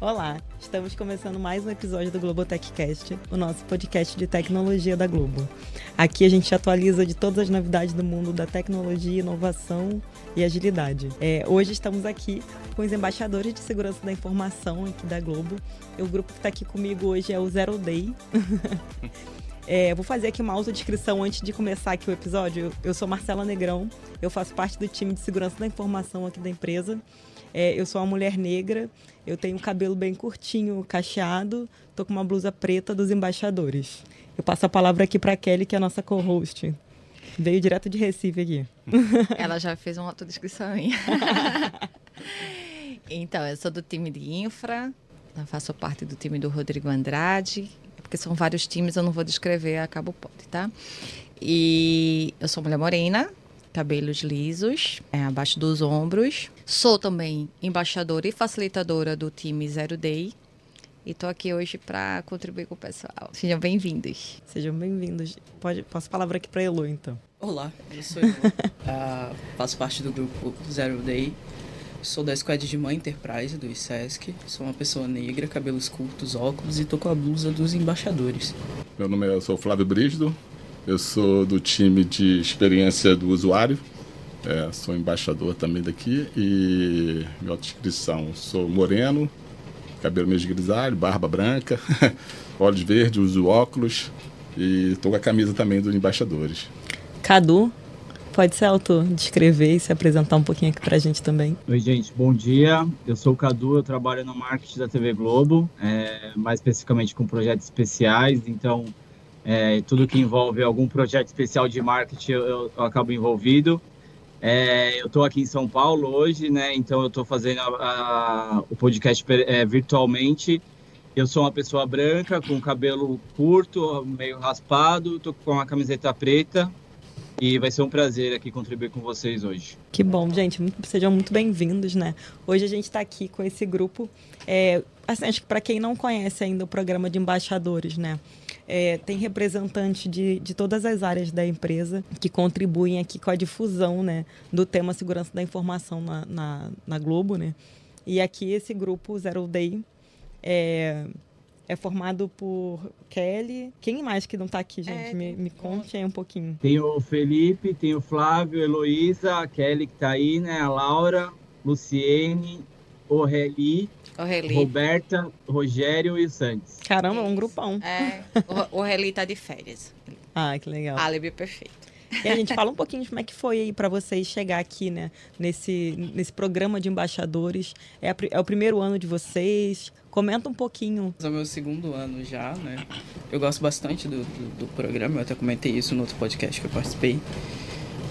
Olá, estamos começando mais um episódio do Globotechcast, o nosso podcast de tecnologia da Globo. Aqui a gente atualiza de todas as novidades do mundo da tecnologia, inovação e agilidade. É, hoje estamos aqui com os embaixadores de segurança da informação aqui da Globo. O grupo que está aqui comigo hoje é o Zero Day. É, vou fazer aqui uma autodescrição antes de começar aqui o episódio. Eu sou Marcela Negrão, eu faço parte do time de segurança da informação aqui da empresa. É, eu sou uma mulher negra, eu tenho cabelo bem curtinho, cacheado, tô com uma blusa preta dos embaixadores. Eu passo a palavra aqui para Kelly, que é a nossa co-host. Veio direto de Recife aqui. Ela já fez uma autodescrição aí. então, eu sou do time de infra, faço parte do time do Rodrigo Andrade, é porque são vários times, eu não vou descrever, acabo pode, tá? E eu sou mulher morena, cabelos lisos, é, abaixo dos ombros. Sou também embaixadora e facilitadora do time Zero Day. E estou aqui hoje para contribuir com o pessoal. Sejam bem-vindos. Sejam bem-vindos. Pode, passo a palavra aqui para Elo, então. Olá, eu sou Elo. uh, faço parte do grupo Zero Day. Sou da Squad de Mãe Enterprise do ISESC. Sou uma pessoa negra, cabelos curtos, óculos e tô com a blusa dos embaixadores. Meu nome é eu sou Flávio Brígido, eu sou do time de experiência do usuário, é, sou embaixador também daqui e minha descrição, sou moreno, cabelo meio grisalho, barba branca, olhos verdes, uso óculos e estou com a camisa também dos embaixadores. Cadu, pode se autodescrever e se apresentar um pouquinho aqui para a gente também. Oi, gente, bom dia. Eu sou o Cadu, eu trabalho no marketing da TV Globo, é, mais especificamente com projetos especiais, então é, tudo que envolve algum projeto especial de marketing eu, eu, acabo envolvido. É, eu estou aqui em São Paulo hoje, né? Então eu estou fazendo a, a, o podcast é, virtualmente. Eu sou uma pessoa branca, com cabelo curto, meio raspado, estou com uma camiseta preta e vai ser um prazer aqui contribuir com vocês hoje. Que bom, gente. Sejam muito bem-vindos, né? Hoje a gente está aqui com esse grupo. É, assim, acho que para quem não conhece ainda o programa de embaixadores, né? É, tem representantes de, de todas as áreas da empresa que contribuem aqui com a difusão né, do tema segurança da informação na, na, na Globo. Né? E aqui esse grupo Zero Day é, é formado por Kelly. Quem mais que não está aqui, gente? É, me, me conte aí um pouquinho. Tem o Felipe, tem o Flávio, Heloísa, a Kelly que está aí, né? A Laura, Luciene, o Reli, Roberta, Rogério e o Santos. Caramba, um grupão. É, o, o Reli tá de férias. Ah, que legal. Álibi perfeito. E a gente fala um pouquinho de como é que foi aí para vocês chegar aqui, né? Nesse, nesse programa de embaixadores. É, a, é o primeiro ano de vocês. Comenta um pouquinho. É o meu segundo ano já, né? Eu gosto bastante do, do, do programa, eu até comentei isso no outro podcast que eu participei.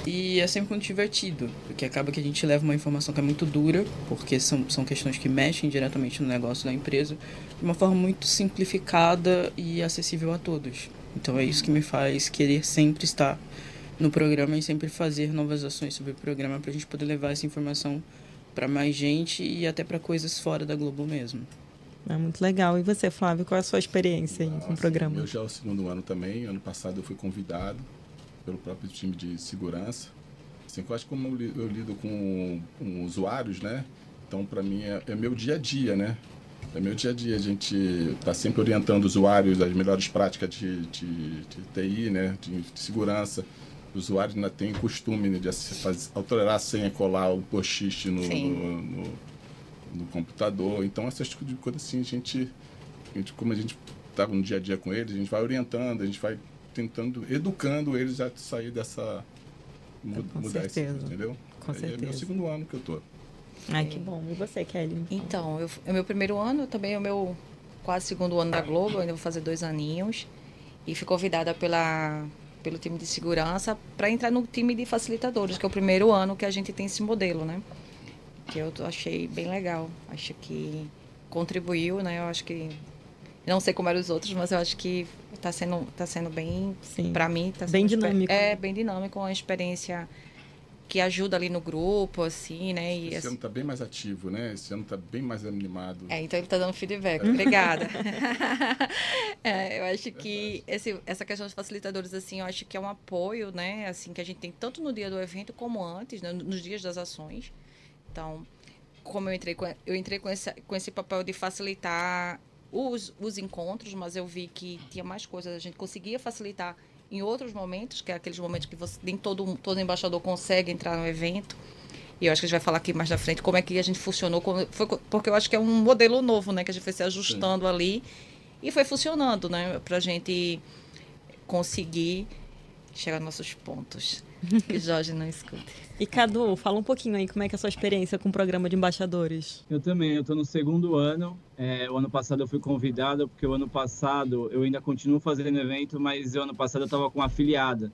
E é sempre muito divertido, porque acaba que a gente leva uma informação que é muito dura, porque são, são questões que mexem diretamente no negócio da empresa, de uma forma muito simplificada e acessível a todos. Então é isso que me faz querer sempre estar no programa e sempre fazer novas ações sobre o programa para a gente poder levar essa informação para mais gente e até para coisas fora da Globo mesmo. É muito legal. E você, Flávio, qual é a sua experiência aí com o programa? Eu já é o segundo ano também. Ano passado eu fui convidado pelo próprio time de segurança. Assim, eu acho que como eu lido com, com usuários, né? Então, para mim, é, é, meu dia a dia, né? É meu dia a dia. A gente está sempre orientando usuários as melhores práticas de, de, de TI, né? De, de, segurança. Os usuários ainda têm costume né, de fazer, alterar a senha, colar o post no, no, no, no, computador. Então, essas coisas tipo coisa assim, a gente, a gente como a gente está no dia a dia com eles, a gente vai orientando, a gente vai tentando, educando eles a sair dessa. Com mudar certeza. esse, entendeu? Com certeza. É meu segundo ano que eu tô. Ai, que bom. E você, Kelly? Então, eu, é meu primeiro ano, também é o meu quase segundo ano da Globo, eu ainda vou fazer dois aninhos. E fui convidada pela, pelo time de segurança para entrar no time de facilitadores, que é o primeiro ano que a gente tem esse modelo, né? Que eu achei bem legal. Acho que contribuiu, né? Eu acho que não sei como eram os outros, mas eu acho que está sendo, tá sendo bem, para mim, tá bem dinâmico. É, bem dinâmico, uma experiência que ajuda ali no grupo, assim, né? E, Esse assim... ano está bem mais ativo, né? Esse ano está bem mais animado. É, então ele está dando feedback. É. Obrigada. é, eu acho que esse, essa questão dos facilitadores, assim, eu acho que é um apoio, né? Assim, que a gente tem tanto no dia do evento como antes, né? nos dias das ações. Então, como eu entrei com, eu entrei com esse, com esse papel de facilitar os, os encontros, mas eu vi que tinha mais coisas, a gente conseguia facilitar em outros momentos, que é aqueles momentos que você, nem todo, todo embaixador consegue entrar no evento. E eu acho que a gente vai falar aqui mais na frente como é que a gente funcionou, como, foi, porque eu acho que é um modelo novo, né? Que a gente foi se ajustando Sim. ali e foi funcionando, né? Pra gente conseguir chegar aos nossos pontos. Que Jorge não escute. E Cadu, fala um pouquinho aí como é que é a sua experiência com o programa de embaixadores. Eu também, eu estou no segundo ano. É, o ano passado eu fui convidado, porque o ano passado eu ainda continuo fazendo evento, mas o ano passado eu estava com uma afiliada.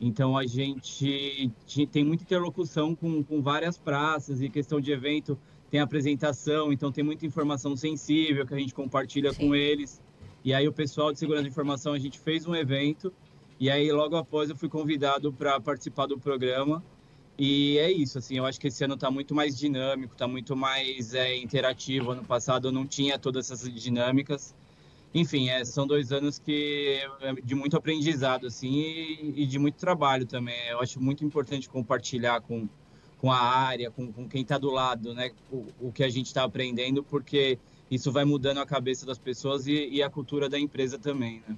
Então a gente tem muita interlocução com, com várias praças e questão de evento tem apresentação, então tem muita informação sensível que a gente compartilha Sim. com eles. E aí o pessoal de segurança de informação a gente fez um evento e aí logo após eu fui convidado para participar do programa. E é isso, assim, eu acho que esse ano está muito mais dinâmico, está muito mais é, interativo. Ano passado eu não tinha todas essas dinâmicas enfim, é, são dois anos que é de muito aprendizado assim e, e, de muito trabalho também. Eu acho muito importante compartilhar com, com a área, com, com quem está do lado, né, o, o que a gente está aprendendo, porque isso vai mudando a cabeça das pessoas e, e a cultura da empresa também, né?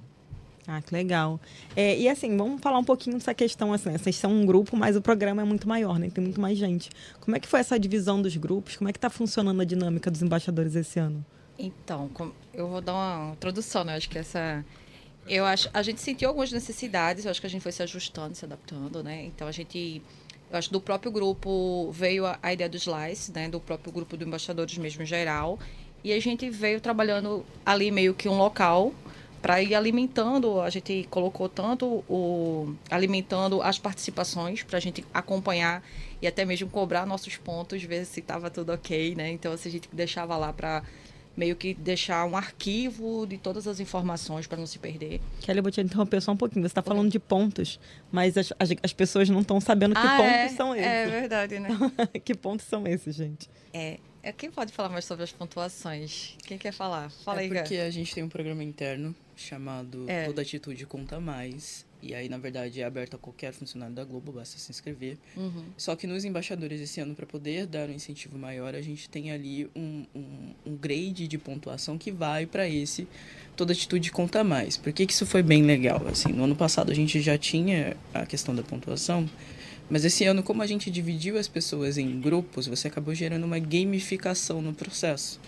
Ah, que legal. É, e assim, vamos falar um pouquinho dessa questão, assim, vocês são um grupo, mas o programa é muito maior, né? Tem muito mais gente. Como é que foi essa divisão dos grupos? Como é que está funcionando a dinâmica dos embaixadores esse ano? Então, eu vou dar uma introdução, né? Acho que essa. Eu acho, a gente sentiu algumas necessidades, eu acho que a gente foi se ajustando, se adaptando, né? Então a gente, eu acho que do próprio grupo veio a, a ideia do Slice, né? Do próprio grupo do embaixadores mesmo em geral, e a gente veio trabalhando ali meio que um local para ir alimentando. A gente colocou tanto o alimentando as participações para a gente acompanhar e até mesmo cobrar nossos pontos, ver se estava tudo ok, né? Então assim, a gente deixava lá para meio que deixar um arquivo de todas as informações para não se perder. Kelly, eu vou te interromper só um pouquinho. Você está falando de pontos, mas as, as, as pessoas não estão sabendo que ah, pontos é, são esses. É verdade, né? que pontos são esses, gente? É, é, quem pode falar mais sobre as pontuações? Quem quer falar? Fala é aí, porque a gente tem um programa interno chamado é. Toda Atitude Conta Mais. E aí, na verdade, é aberto a qualquer funcionário da Globo, basta se inscrever. Uhum. Só que nos embaixadores esse ano, para poder dar um incentivo maior, a gente tem ali um, um, um grade de pontuação que vai para esse Toda Atitude Conta Mais. Por que, que isso foi bem legal? Assim, no ano passado a gente já tinha a questão da pontuação, mas esse ano, como a gente dividiu as pessoas em grupos, você acabou gerando uma gamificação no processo.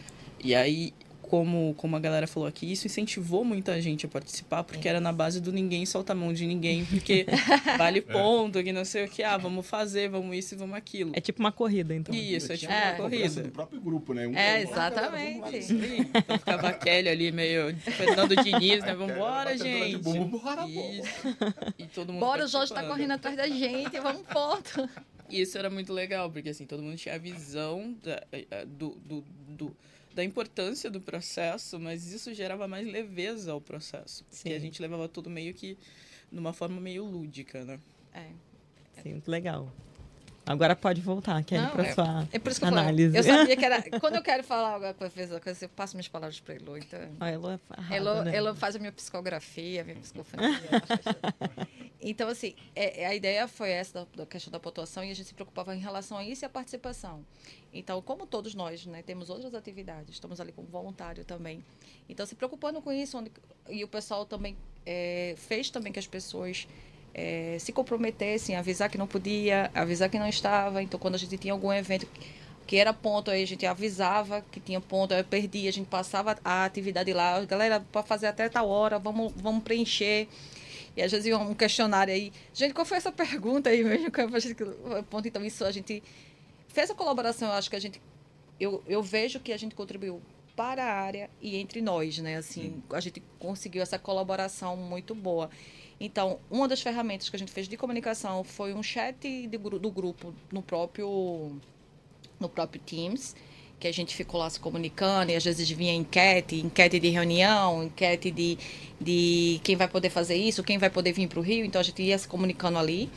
E aí como, como a galera falou aqui, isso incentivou muita gente a participar, porque era na base do ninguém solta a mão de ninguém, porque vale é. ponto, que não sei o que, ah, vamos fazer, vamos isso e vamos aquilo. É tipo uma corrida, então. Isso, é tipo é. uma corrida. do próprio grupo, né? Um é, exatamente. então ficava a Kelly ali meio Fernando Diniz, né? Vambora, gente. Bora, isso. E todo mundo Bora, o Jorge tá correndo atrás da gente, vamos ponto. E isso era muito legal, porque assim, todo mundo tinha a visão da, eh, do, do, do da importância do processo, mas isso gerava mais leveza ao processo. Sim. Porque a gente levava tudo meio que numa forma meio lúdica, né? É. Sim, muito legal. Agora pode voltar, Kelly, para é, sua é por isso que análise. Eu, eu sabia que era... Quando eu quero falar alguma coisa, eu passo minhas palavras para Elo. Então, a Elo, é Elo, né? Elo faz a minha psicografia, a minha psicofonia. então, assim, é, a ideia foi essa da, da, questão da pontuação e a gente se preocupava em relação a isso e a participação. Então, como todos nós né, temos outras atividades, estamos ali como voluntário também. Então, se preocupando com isso, onde, e o pessoal também é, fez também que as pessoas é, se comprometessem, avisar que não podia, avisar que não estava. Então, quando a gente tinha algum evento que era ponto, aí a gente avisava que tinha ponto, aí perdia, a gente passava a atividade lá, galera, para fazer até tal hora, vamos, vamos preencher. E às vezes um questionário aí. Gente, qual foi essa pergunta aí mesmo? Ponto, então, isso a gente fez a colaboração, eu acho que a gente. Eu, eu vejo que a gente contribuiu para a área e entre nós, né? Assim, a gente conseguiu essa colaboração muito boa. Então, uma das ferramentas que a gente fez de comunicação foi um chat de, do grupo no próprio, no próprio Teams, que a gente ficou lá se comunicando e às vezes vinha enquete, enquete de reunião, enquete de, de quem vai poder fazer isso, quem vai poder vir para o Rio. Então, a gente ia se comunicando ali.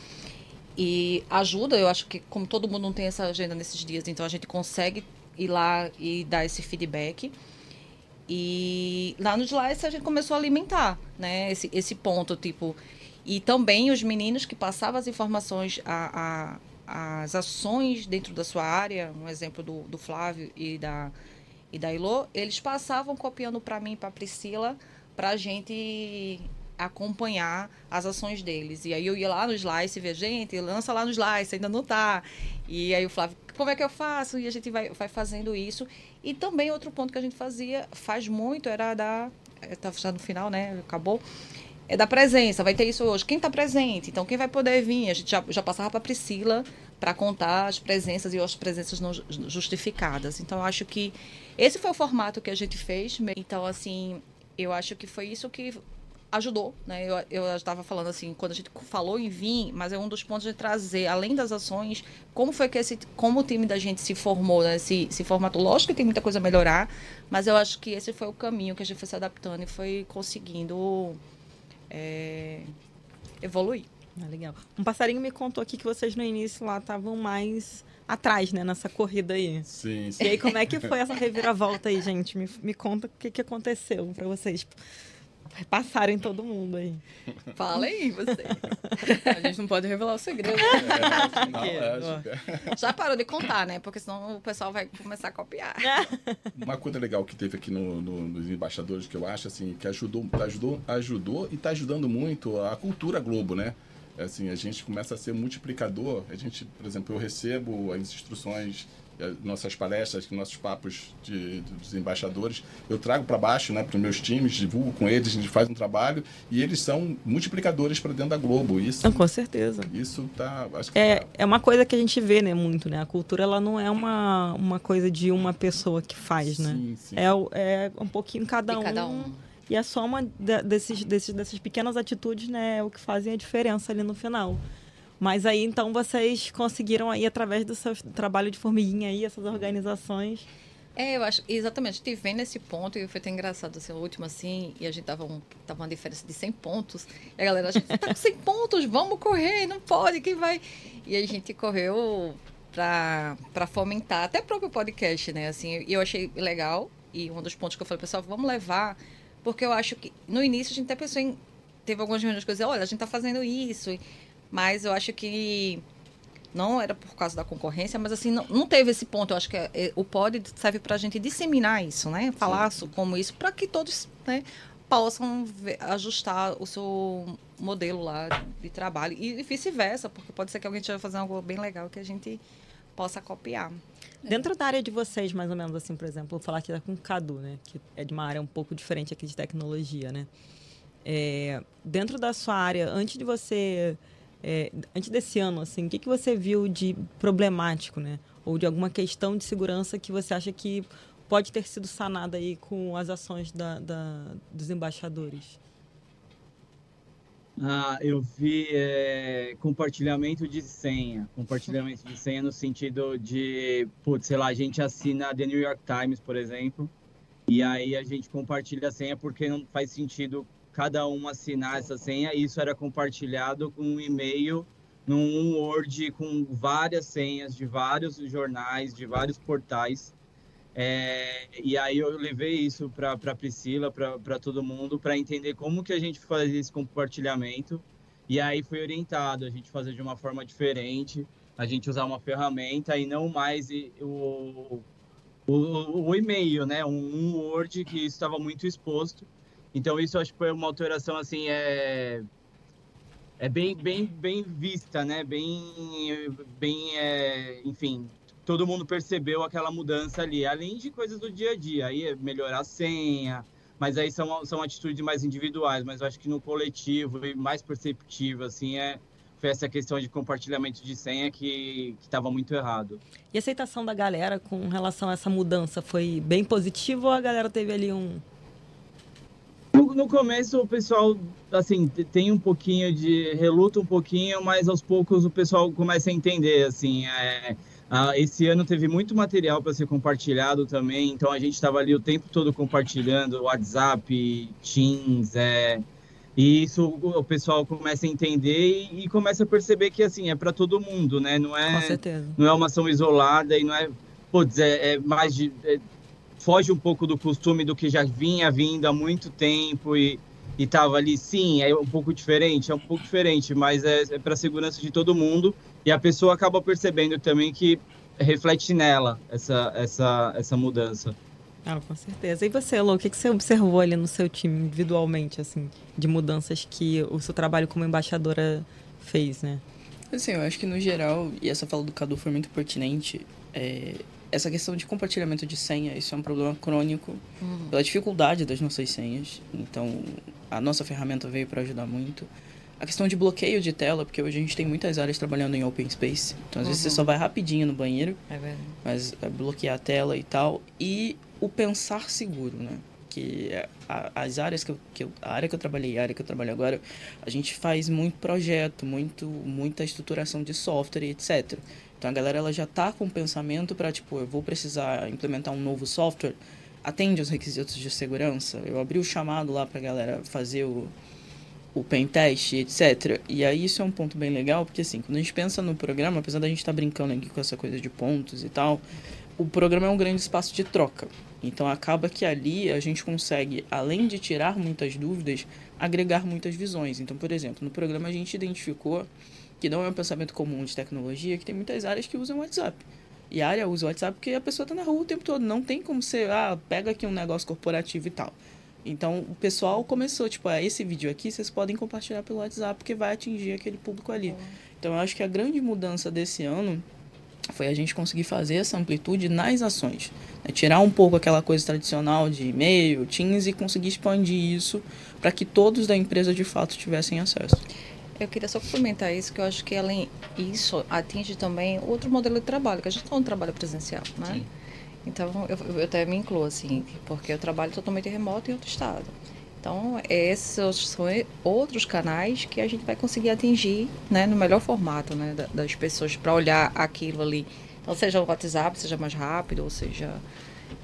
E ajuda, eu acho que como todo mundo não tem essa agenda nesses dias, então a gente consegue ir lá e dar esse feedback. E lá no Slice a gente começou a alimentar, né? Esse, esse ponto, tipo. E também os meninos que passavam as informações, a, a as ações dentro da sua área, um exemplo do, do Flávio e da, e da Ilô, eles passavam copiando para mim e para Priscila para a gente acompanhar as ações deles. E aí eu ia lá no Slice e ver, gente, lança lá no Slice, ainda não tá. E aí o Flávio, como é que eu faço? E a gente vai, vai fazendo isso. E também outro ponto que a gente fazia, faz muito, era da. Tá já no final, né? Acabou é da presença, vai ter isso hoje. Quem está presente? Então, quem vai poder vir? A gente já, já passava para Priscila para contar as presenças e as presenças não justificadas. Então, eu acho que esse foi o formato que a gente fez. Então, assim, eu acho que foi isso que ajudou, né? Eu, eu estava falando assim, quando a gente falou em vir, mas é um dos pontos de trazer, além das ações, como foi que esse, como o time da gente se formou, né? Se, se formatou. Lógico que tem muita coisa a melhorar, mas eu acho que esse foi o caminho que a gente foi se adaptando e foi conseguindo é, evoluir. Ah, legal. Um passarinho me contou aqui que vocês no início lá estavam mais atrás, né, nessa corrida aí. Sim, sim. E aí, como é que foi essa reviravolta aí, gente? Me, me conta o que, que aconteceu para vocês passarem todo mundo aí. Fala aí, você. A gente não pode revelar o segredo. É, não, é, Já parou de contar, né? Porque senão o pessoal vai começar a copiar. Uma coisa legal que teve aqui no, no, nos embaixadores que eu acho assim que ajudou, ajudou, ajudou e está ajudando muito a cultura Globo, né? Assim, a gente começa a ser multiplicador. A gente, por exemplo, eu recebo as instruções nossas palestras, nossos papos de, dos embaixadores, eu trago para baixo, né, para os meus times, divulgo com eles, a gente faz um trabalho e eles são multiplicadores para dentro da Globo. Isso, com certeza. Isso tá, acho que é, tá... é uma coisa que a gente vê, né, muito, né? A cultura ela não é uma, uma coisa de uma pessoa que faz, né? Sim, sim. É, é um pouquinho cada, De cada um. um. E a soma de- desses, desses, dessas pequenas atitudes, né, é o que fazem a diferença ali no final. Mas aí, então, vocês conseguiram aí, através do seu trabalho de formiguinha aí, essas organizações... É, eu acho, exatamente, a gente vem nesse ponto e foi até engraçado, assim, o último assim, e a gente tava, um, tava uma diferença de 100 pontos, e a galera, a gente tá com 100 pontos, vamos correr, não pode, quem vai? E a gente correu pra fomentar, até o próprio podcast, né, assim, e eu achei legal, e um dos pontos que eu falei, pessoal, vamos levar, porque eu acho que, no início a gente até pensou em, teve algumas reuniões que eu olha, a gente tá fazendo isso, mas eu acho que não era por causa da concorrência, mas assim, não, não teve esse ponto. Eu acho que é, o pod serve para a gente disseminar isso, né? Falar so- como isso, para que todos né, possam ver- ajustar o seu modelo lá de trabalho. E vice-versa, porque pode ser que alguém esteja fazendo algo bem legal que a gente possa copiar. Dentro da área de vocês, mais ou menos assim, por exemplo, vou falar aqui com o Cadu, né? Que é de uma área um pouco diferente aqui de tecnologia, né? É, dentro da sua área, antes de você. É, antes desse ano, assim, o que, que você viu de problemático, né? Ou de alguma questão de segurança que você acha que pode ter sido sanada aí com as ações da, da- dos embaixadores? Ah, eu vi é, compartilhamento de senha. Compartilhamento de senha no sentido de, putz, sei lá, a gente assina The New York Times, por exemplo, e aí a gente compartilha a senha porque não faz sentido cada um assinar essa senha. Isso era compartilhado com um e-mail num Word com várias senhas de vários jornais, de vários portais. É, e aí eu levei isso para Priscila, para todo mundo, para entender como que a gente fazia esse compartilhamento. E aí foi orientado a gente fazer de uma forma diferente, a gente usar uma ferramenta e não mais o, o, o e-mail, né? Um Word que estava muito exposto. Então isso acho que foi uma alteração assim é é bem bem bem vista, né? Bem bem é, enfim todo mundo percebeu aquela mudança ali, além de coisas do dia a dia, aí é melhorar a senha, mas aí são, são atitudes mais individuais, mas eu acho que no coletivo e mais perceptivo, assim, é, foi essa questão de compartilhamento de senha que estava muito errado. E a aceitação da galera com relação a essa mudança foi bem positiva ou a galera teve ali um. No, começo o pessoal, assim, te- tem um pouquinho de, reluta um pouquinho, mas aos poucos o pessoal começa a entender, assim, é, ah, esse ano teve muito material para ser compartilhado também, então a gente estava ali o tempo todo compartilhando WhatsApp, Teams, é, e isso o pessoal começa a entender e, e começa a perceber que assim é para todo mundo, né? Não Com é certeza. não é uma ação isolada e não é, putz, é, é mais de é, foge um pouco do costume do que já vinha vindo há muito tempo e e tava ali, sim, é um pouco diferente, é um pouco diferente, mas é, é para segurança de todo mundo e a pessoa acaba percebendo também que reflete nela essa, essa, essa mudança. Ah, com certeza. E você, Lô, o que, que você observou ali no seu time individualmente, assim, de mudanças que o seu trabalho como embaixadora fez, né? Assim, eu acho que no geral, e essa fala do Cadu foi muito pertinente, é, essa questão de compartilhamento de senha, isso é um problema crônico uhum. pela dificuldade das nossas senhas. Então, a nossa ferramenta veio para ajudar muito. A questão de bloqueio de tela, porque hoje a gente tem muitas áreas trabalhando em open space. Então, às uhum. vezes você uhum. só vai rapidinho no banheiro, é mas é bloquear a tela e tal. E o pensar seguro, né? Que é as áreas que eu, que eu, a área que eu trabalhei, a área que eu trabalho agora, a gente faz muito projeto, muito muita estruturação de software, etc. Então a galera ela já tá com o pensamento para tipo, eu vou precisar implementar um novo software, atende aos requisitos de segurança. Eu abri o chamado lá para a galera fazer o o pen test, etc. E aí isso é um ponto bem legal, porque assim, quando a gente pensa no programa, apesar da gente estar tá brincando aqui com essa coisa de pontos e tal, o programa é um grande espaço de troca. Então acaba que ali a gente consegue, além de tirar muitas dúvidas, agregar muitas visões. Então, por exemplo, no programa a gente identificou que não é um pensamento comum de tecnologia, que tem muitas áreas que usam WhatsApp. E a área usa o WhatsApp porque a pessoa está na rua o tempo todo. Não tem como ser, ah, pega aqui um negócio corporativo e tal. Então o pessoal começou, tipo, ah, esse vídeo aqui vocês podem compartilhar pelo WhatsApp porque vai atingir aquele público ali. Então eu acho que a grande mudança desse ano foi a gente conseguir fazer essa amplitude nas ações. Né? Tirar um pouco aquela coisa tradicional de e-mail, Teams e conseguir expandir isso para que todos da empresa de fato tivessem acesso. Eu queria só complementar isso, que eu acho que além isso atinge também outro modelo de trabalho, que a gente não trabalha presencial, né? Sim. Então, eu, eu até me incluo, assim, porque eu trabalho totalmente remoto em outro estado. Então, esses são outros canais que a gente vai conseguir atingir né, no melhor formato né, das pessoas para olhar aquilo ali. Então, seja o WhatsApp, seja mais rápido, ou seja.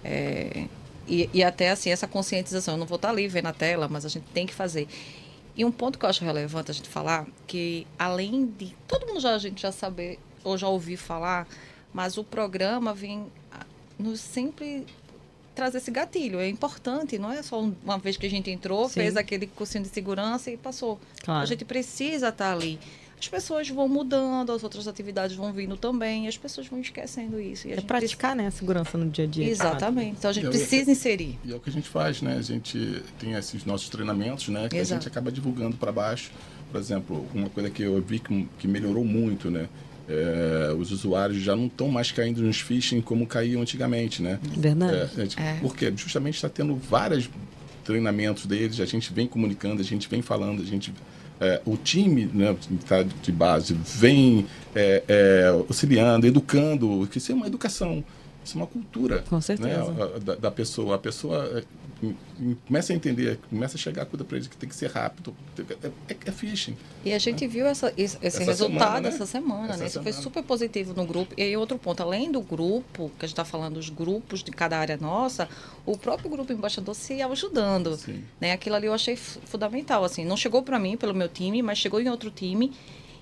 É, e, e, até assim, essa conscientização. Eu não vou estar ali vendo a tela, mas a gente tem que fazer. E um ponto que eu acho relevante a gente falar, que além de todo mundo já a gente já saber ou já ouvir falar, mas o programa vem nos sempre trazer esse gatilho. É importante, não é só uma vez que a gente entrou, Sim. fez aquele cursinho de segurança e passou. Claro. A gente precisa estar ali as pessoas vão mudando, as outras atividades vão vindo também, e as pessoas vão esquecendo isso. é praticar, precisa... né, a segurança no dia a dia. Exatamente. Então a gente e é precisa é, inserir. E é o que a gente faz, né? A gente tem esses nossos treinamentos, né? Que Exato. a gente acaba divulgando para baixo. Por exemplo, uma coisa que eu vi que, que melhorou muito, né? É, os usuários já não estão mais caindo nos phishing como caíam antigamente, né? Verdade. É, é. Porque justamente está tendo vários treinamentos deles, a gente vem comunicando, a gente vem falando, a gente é, o time né, tá de base vem é, é, auxiliando, educando, que isso é uma educação, isso é uma cultura Com certeza. Né, da, da, pessoa. A pessoa começa a entender, começa a chegar a coisa para eles que tem que ser rápido. É, é, é phishing. E a gente viu essa, esse essa resultado semana, né? essa semana, essa né? Isso semana. foi super positivo no grupo. E aí, outro ponto, além do grupo, que a gente está falando dos grupos de cada área nossa, o próprio grupo embaixador se ajudando. Sim. Né? Aquilo ali eu achei fundamental. Assim, não chegou para mim, pelo meu time, mas chegou em outro time.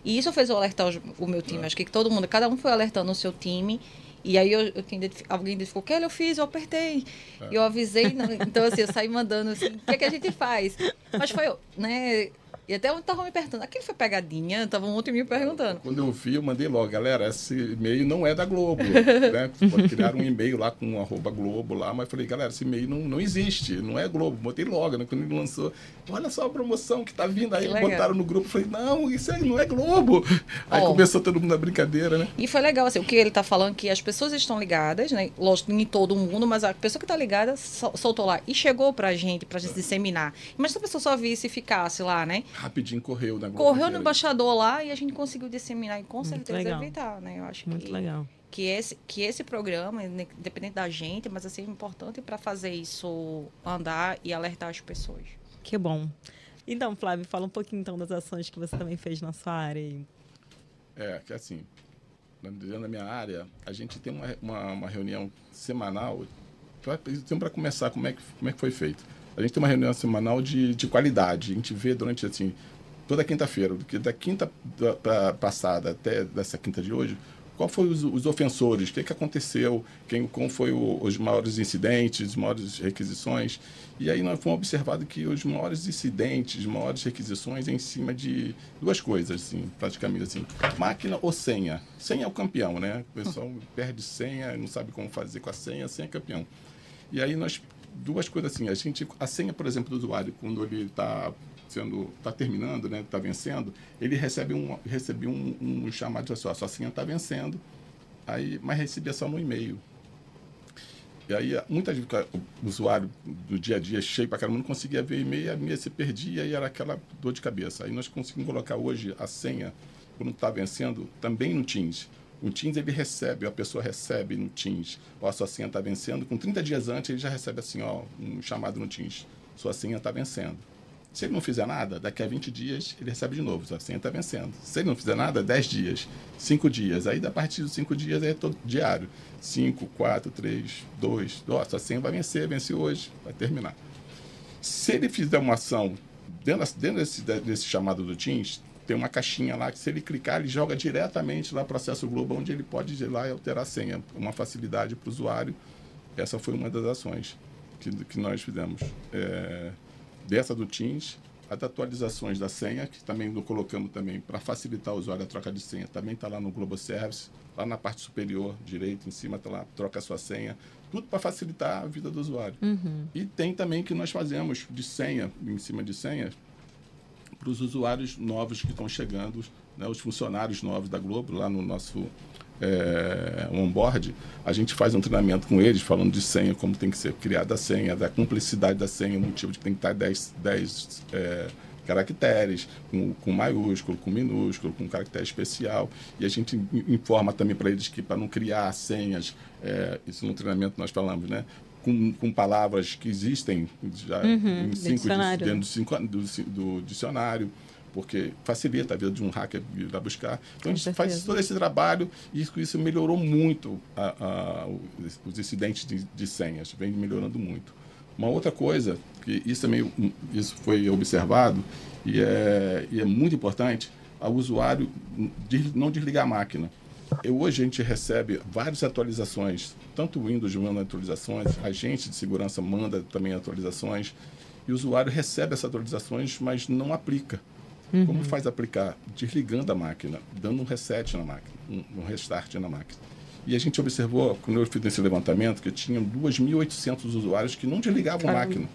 E isso fez eu alertar o meu time. É. Acho que todo mundo, cada um foi alertando o seu time. E aí eu, eu alguém identificou, Kelly, eu fiz, eu apertei. É. E eu avisei, então assim, eu saí mandando assim, o que, é que a gente faz? Mas foi, né, e até estavam me perguntando, aquilo foi pegadinha? Estavam ontem me perguntando. Quando eu vi, eu mandei logo, galera, esse e-mail não é da Globo. né? Pode criar um e-mail lá com um arroba Globo lá, mas falei, galera, esse e-mail não, não existe, não é Globo. Botei logo, né? Quando ele lançou, olha só a promoção que tá vindo aí, botaram no grupo. Falei, não, isso aí não é Globo. Aí oh. começou todo mundo a brincadeira, né? E foi legal, assim, o que ele tá falando, que as pessoas estão ligadas, né? Lógico, em todo mundo, mas a pessoa que tá ligada soltou lá e chegou pra gente, pra gente é. disseminar. Mas se a pessoa só visse e ficasse lá, né? Rapidinho correu na Correu no embaixador lá e a gente conseguiu disseminar e com Muito certeza legal. evitar, né? Eu acho Muito que, legal. Que esse, que esse programa, independente da gente, mas assim, é importante para fazer isso andar e alertar as pessoas. Que bom. Então, Flávio, fala um pouquinho então das ações que você também fez na sua área. Aí. É, que assim, dentro da minha área, a gente tem uma, uma, uma reunião semanal, para começar, como é, que, como é que foi feito? A gente tem uma reunião semanal de, de qualidade. A gente vê durante, assim, toda quinta-feira, da quinta passada até dessa quinta de hoje, qual foi os, os ofensores, o que, que aconteceu, quem, como foi o, os maiores incidentes, as maiores requisições. E aí nós fomos observado que os maiores incidentes, maiores requisições é em cima de duas coisas, assim, praticamente assim. Máquina ou senha. Senha é o campeão, né? O pessoal perde senha, não sabe como fazer com a senha, senha é campeão. E aí nós duas coisas assim, a gente a senha, por exemplo, do usuário, quando ele está sendo está terminando, né, está vencendo, ele recebe um recebe um, um chamado de sua sua senha está vencendo, aí mas recebia só no e-mail. E aí, muitas vezes, o usuário do dia a dia cheio para caramba não conseguia ver e-mail, a minha se perdia e era aquela dor de cabeça. Aí nós conseguimos colocar hoje a senha, quando está vencendo, também no Teams. O Teams ele recebe, a pessoa recebe no Teams, ó, a sua senha está vencendo, com 30 dias antes ele já recebe assim, ó, um chamado no Teams, sua senha está vencendo. Se ele não fizer nada, daqui a 20 dias ele recebe de novo, sua senha está vencendo. Se ele não fizer nada, 10 dias, 5 dias. Aí, a partir dos 5 dias, é todo diário. 5, 4, 3, 2, ó, sua senha vai vencer, vence hoje, vai terminar. Se ele fizer uma ação dentro, dentro desse, desse chamado do Teams, tem uma caixinha lá que se ele clicar, ele joga diretamente lá para o processo Globo, onde ele pode ir lá e alterar a senha. Uma facilidade para o usuário. Essa foi uma das ações que, que nós fizemos. É, dessa do Teams, as atualizações da senha, que também lo colocamos também para facilitar o usuário a troca de senha, também está lá no Globo Service, lá na parte superior direita, em cima está lá, troca a sua senha, tudo para facilitar a vida do usuário. Uhum. E tem também que nós fazemos de senha, em cima de senha, para os usuários novos que estão chegando, né, os funcionários novos da Globo, lá no nosso é, onboard, a gente faz um treinamento com eles, falando de senha, como tem que ser criada a senha, da cumplicidade da senha, o motivo de que tem que estar 10, 10 é, caracteres, com, com, maiúsculo, com minúsculo, com caractere especial. E a gente informa também para eles que para não criar senhas, é, isso no treinamento nós falamos, né? Com, com palavras que existem já uhum, em cinco, dentro do, cinco, do, do dicionário porque facilita a vida de um hacker ir lá buscar. Então, a gente faz todo esse trabalho e isso, isso melhorou muito a, a, os incidentes de, de, senhas, vem melhorando muito. Uma outra coisa, que isso também isso foi observado e é, e é muito importante, o usuário não desligar a máquina. Eu, hoje a gente recebe várias atualizações, tanto o Windows manda atualizações, a agente de segurança manda também atualizações, e o usuário recebe essas atualizações, mas não aplica. Uhum. Como faz aplicar? Desligando a máquina, dando um reset na máquina, um, um restart na máquina. E a gente observou, quando eu fiz esse levantamento, que tinham 2.800 usuários que não desligavam a máquina.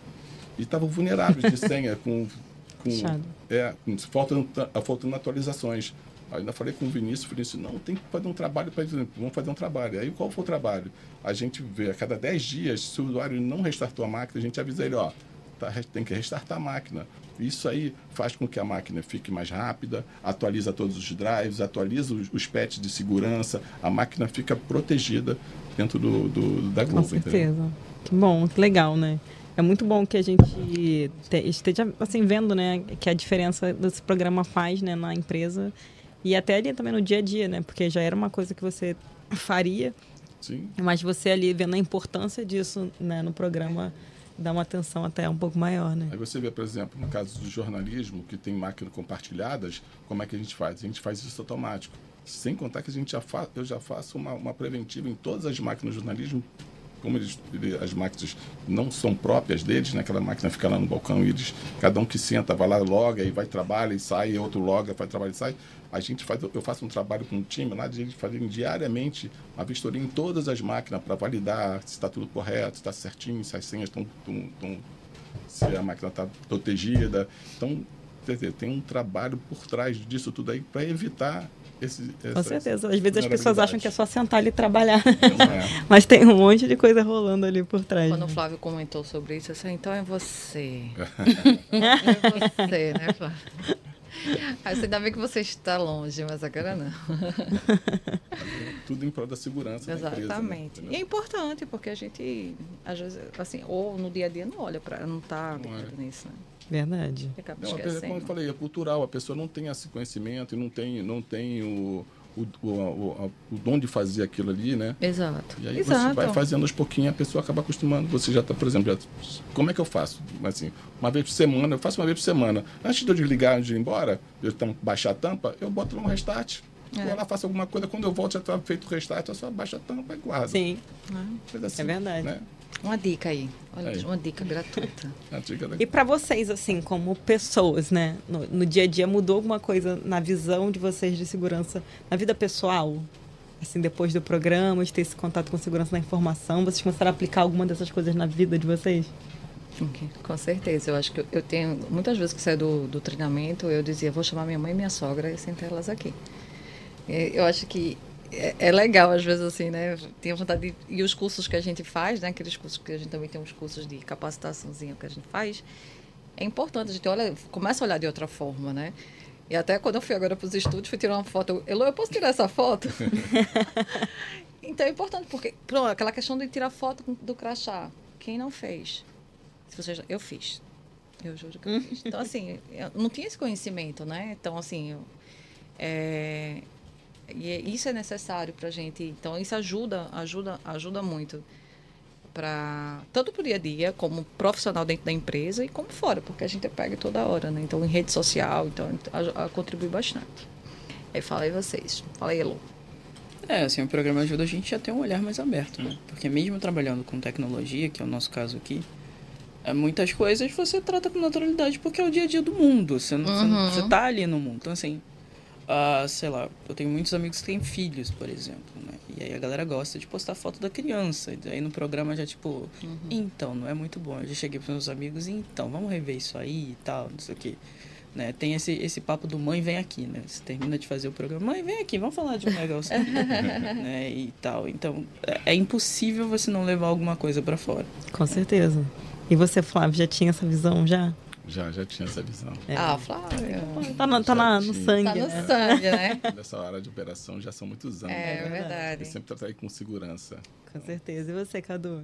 E estavam vulneráveis de senha, com, com, é, com faltando, faltando atualizações. Aí ainda falei com o Vinícius, Vinícius, não, tem que fazer um trabalho para vamos fazer um trabalho. Aí qual foi o trabalho? A gente vê a cada 10 dias, se o usuário não restartou a máquina, a gente avisa ele, ó, tá, tem que restartar a máquina. Isso aí faz com que a máquina fique mais rápida, atualiza todos os drives, atualiza os, os patches de segurança, a máquina fica protegida dentro do, do da Globo. Com certeza. Entendeu? Que bom, que legal, né? É muito bom que a gente esteja assim vendo, né, que a diferença desse programa faz, né, na empresa e até ali também no dia a dia, né, porque já era uma coisa que você faria. Sim. Mas você ali vendo a importância disso, né, no programa dá uma atenção até um pouco maior, né? Aí você vê, por exemplo, no caso do jornalismo, que tem máquinas compartilhadas, como é que a gente faz? A gente faz isso automático. Sem contar que a gente já fa eu já faço uma, uma preventiva em todas as máquinas de jornalismo como eles, as máquinas não são próprias deles, né? aquela máquina fica lá no balcão e eles, cada um que senta vai lá, loga e vai trabalha e sai, outro loga, vai trabalhar e sai. A gente faz, eu faço um trabalho com um time lá de eles fazerem diariamente uma vistoria em todas as máquinas para validar se está tudo correto, se está certinho, se as senhas estão, se a máquina está protegida. Então, quer dizer, tem um trabalho por trás disso tudo aí para evitar esse, essa, Com certeza. Às vezes as pessoas acham que é só sentar ali e trabalhar. É. Mas tem um monte de coisa rolando ali por trás. Quando né? o Flávio comentou sobre isso, eu disse, então é você. é você, né, Flávio? Aí você ainda bem que você está longe, mas agora não. Tudo em prol da segurança Exatamente. Da empresa, né? E é importante, porque a gente, às vezes, assim, ou no dia a dia não olha para, não está ligado é. nisso, né? Verdade. Não, como eu falei, é cultural. A pessoa não tem esse conhecimento e não tem, não tem o, o, o, o, o dom de fazer aquilo ali, né? Exato. E aí Exato. você vai fazendo aos pouquinhos, a pessoa acaba acostumando. Você já está, por exemplo, já, como é que eu faço? Assim, uma vez por semana, eu faço uma vez por semana. Antes de eu desligar, antes de ir embora, eu baixar a tampa, eu boto um restart É. Vou lá, faço alguma coisa, quando eu volto já está feito o restart, eu só abaixo a tampa e guardo. Sim. Assim, é verdade. Né? Uma dica aí. Olha, aí. uma dica gratuita. dica e para vocês, assim, como pessoas, né? No, no, dia a dia, mudou alguma coisa na visão de vocês de segurança na vida pessoal? Assim, depois do programa, de ter esse contato com segurança na informação, vocês começaram a aplicar alguma dessas coisas na vida de vocês? Okay, com certeza. Eu acho que eu tenho. Muitas vezes que saio do, do treinamento, eu dizia: vou chamar minha mãe e minha sogra e sentar elas aqui. Eu acho que é, é, legal, às vezes, assim, né? Tenho vontade de. E os cursos que a gente faz, né? Aqueles cursos que a gente também tem uns cursos de capacitaçãozinha que a gente faz. É importante, a gente olha, começa a olhar de outra forma, né? E até quando eu fui agora para os estúdios, fui tirar uma foto. Elo, eu posso tirar essa foto? então é importante, porque, pronto, aquela questão de tirar foto do crachá. Quem não fez? Se você já, eu fiz. Eu juro que eu fiz. Então, assim, eu não tinha esse conhecimento, né? Então, assim, eu, é, e é, isso é necessário para a gente. Então, isso ajuda, ajuda, ajuda muito para tanto para o dia a dia como profissional dentro da empresa e como fora, porque a gente pega toda hora, né? Então, em rede social, então a, a, contribui bastante. Aí fala aí vocês, fala aí, Elo. É, assim, o programa ajuda a gente a ter um olhar mais aberto, né? Porque mesmo trabalhando com tecnologia, que é o nosso caso aqui, é, muitas coisas você trata com naturalidade porque é o dia a dia do mundo. Você, não, uhum. você, você tá ali no mundo. Então, assim, uh, sei lá, eu tenho muitos amigos que têm filhos, por exemplo, né? E aí a galera gosta de postar foto da criança. E aí no programa já, tipo, uhum. então, não é muito bom. Eu já cheguei pros meus amigos, então, vamos rever isso aí e tal, não sei o quê. Né? Tem esse, esse papo do mãe vem aqui, né? Você termina de fazer o programa, mãe vem aqui, vamos falar de um negócio aqui, né? E tal. Então, é, é impossível você não levar alguma coisa para fora. Com certeza. E você, Flávio, já tinha essa visão já? Já, já tinha essa visão. É. Ah, Flávio. Tá, no, tá na, no sangue. Tá no né? sangue, né? Nessa hora de operação já são muitos anos. É, né? verdade. Eu sempre tratei com segurança. Com certeza. E você, Cadu?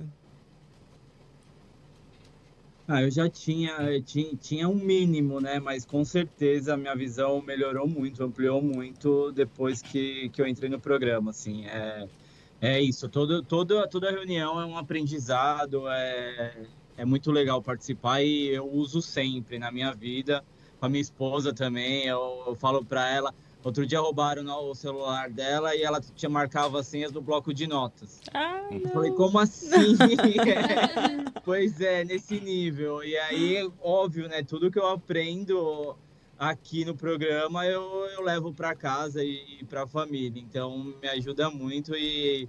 Ah, eu já tinha, tinha, tinha um mínimo, né? Mas com certeza a minha visão melhorou muito, ampliou muito depois que, que eu entrei no programa, assim. É, é isso, todo, todo, toda reunião é um aprendizado, é, é muito legal participar e eu uso sempre na minha vida, com a minha esposa também. Eu, eu falo para ela. Outro dia roubaram o celular dela e ela tinha marcava as senhas do bloco de notas. Ah, eu falei, como assim? pois é, nesse nível. E aí, óbvio, né? Tudo que eu aprendo aqui no programa eu, eu levo para casa e, e para a família. Então, me ajuda muito e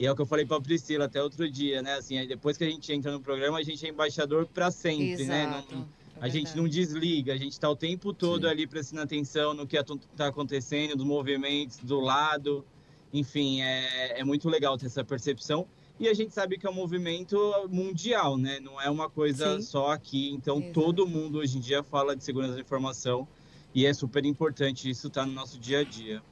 e é o que eu falei para a Priscila até outro dia, né? Assim, depois que a gente entra no programa, a gente é embaixador para sempre, né? Exato. né? Não, é a gente não desliga, a gente está o tempo todo Sim. ali prestando atenção no que está acontecendo, dos movimentos do lado. Enfim, é, é muito legal ter essa percepção. E a gente sabe que é um movimento mundial, né? Não é uma coisa Sim. só aqui. Então, Exato. todo mundo hoje em dia fala de segurança da informação e é super importante isso estar tá no nosso dia a dia.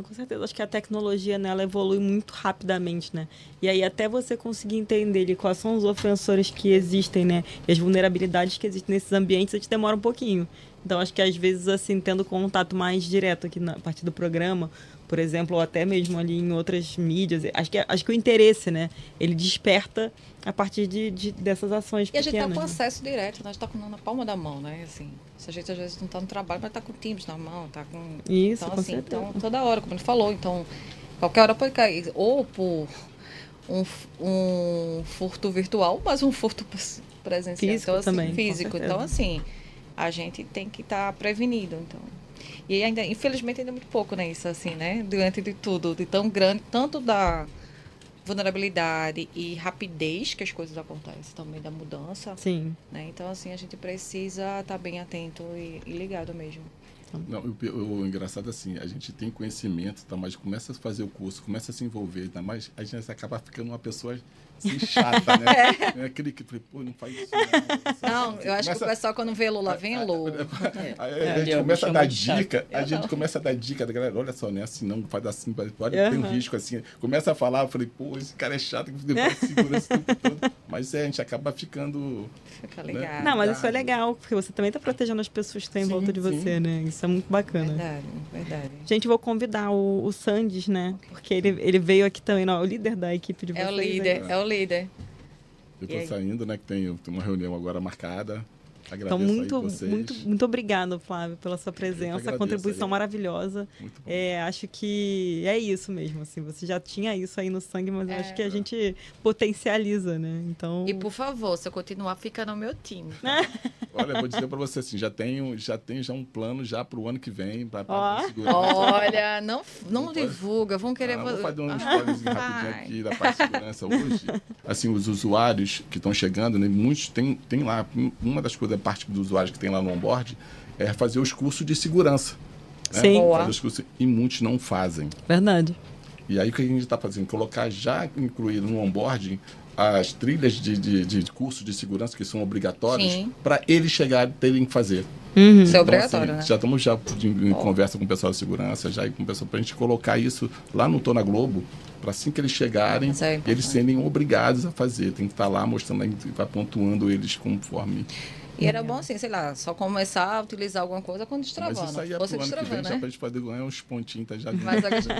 Com certeza, acho que a tecnologia nela evolui muito rapidamente, né? E aí até você conseguir entender ali, quais são os ofensores que existem, né? E as vulnerabilidades que existem nesses ambientes, a gente demora um pouquinho. Então acho que às vezes assim, tendo contato mais direto aqui na parte do programa, por exemplo, ou até mesmo ali em outras mídias. Acho que, acho que o interesse, né? Ele desperta a partir de, de dessas ações e pequenas. E a gente está com né? acesso direto, a gente está com na palma da mão, né? Assim, se a gente às vezes não está no trabalho, mas está com Teams na mão, está com... Isso, então, com assim, certeza. então, toda hora, como ele falou, então, qualquer hora pode cair, ou por um, um furto virtual, mas um furto presencial. Físico então, assim, também, Físico. Então, assim, a gente tem que estar tá prevenido, então... E ainda, infelizmente, ainda é muito pouco, né? Isso assim, né? Diante de tudo, de tão grande, tanto da vulnerabilidade e rapidez que as coisas acontecem também da mudança. Sim. Né? Então, assim, a gente precisa estar tá bem atento e, e ligado mesmo. Não, o, o, o, engraçado é assim, a gente tem conhecimento, tá, mas começa a fazer o curso, começa a se envolver, tá, mas a gente acaba ficando uma pessoa assim, chata, né? É. aquele que, pô, não faz isso. Não, não eu acho começa... que o pessoal, quando vê Lula, vem Lula. É. A gente é, começa a dar dica, a gente começa a dar dica da galera, olha só, não é assim não, faz assim, olha, uhum. tem um risco assim. Começa a falar, eu falei, pô, esse cara é chato, que segura esse tempo todo. Mas é, a gente acaba ficando. Fica né, legal. Né? Não, mas isso é legal, porque você também está protegendo as pessoas que estão em sim, volta de sim. você, né? Isso é muito bacana. Verdade, verdade. Gente, vou convidar o, o Sandes, né? Okay. Porque ele, ele veio aqui também, não, é o líder da equipe de vocês. É o líder, é o líder. Eu tô saindo, né? Que tem, tem uma reunião agora marcada. Agradeço Então, muito, muito, muito obrigado, Flávio, pela sua presença, agradeço contribuição aí. maravilhosa. Muito bom. É, acho que é isso mesmo, assim, você já tinha isso aí no sangue, mas eu É. acho que a gente potencializa, né? Então, E por favor, se eu continuar, fica no meu time. Olha, eu vou dizer para você assim, já tenho, já tenho já um plano já para o ano que vem para Ó. Olha, não, não, Não pode? divulga, vão querer... Ah, vou fazer um Ah, spoilerzinho rapidinho aqui da parte de segurança hoje. Assim, os usuários que estão chegando, né, muitos tem, tem lá, uma das coisas, a parte dos usuários que tem lá no onboard é fazer os cursos de segurança. né? Sim. Fazer os cursos, e muitos não fazem. verdade. E aí o que a gente está fazendo? Colocar já incluído no onboarding as trilhas de, de, de curso de segurança que são obrigatórios Sim. para eles chegarem terem que fazer. Uhum. Isso é Então, obrigatório, assim, né? Já estamos já de- em conversa com o pessoal de segurança, já e com o pessoal para a gente colocar isso lá no Tô na Globo, para assim que eles chegarem, é eles serem obrigados a fazer. Tem que estar lá mostrando, vai pontuando eles conforme. E era bom assim, sei lá, só começar a utilizar alguma coisa quando Mas destravando. isso aí é Você pro ano que vem, destravando, já né? para a gente poder ganhar uns pontinhos, tá já Mas a... de novo.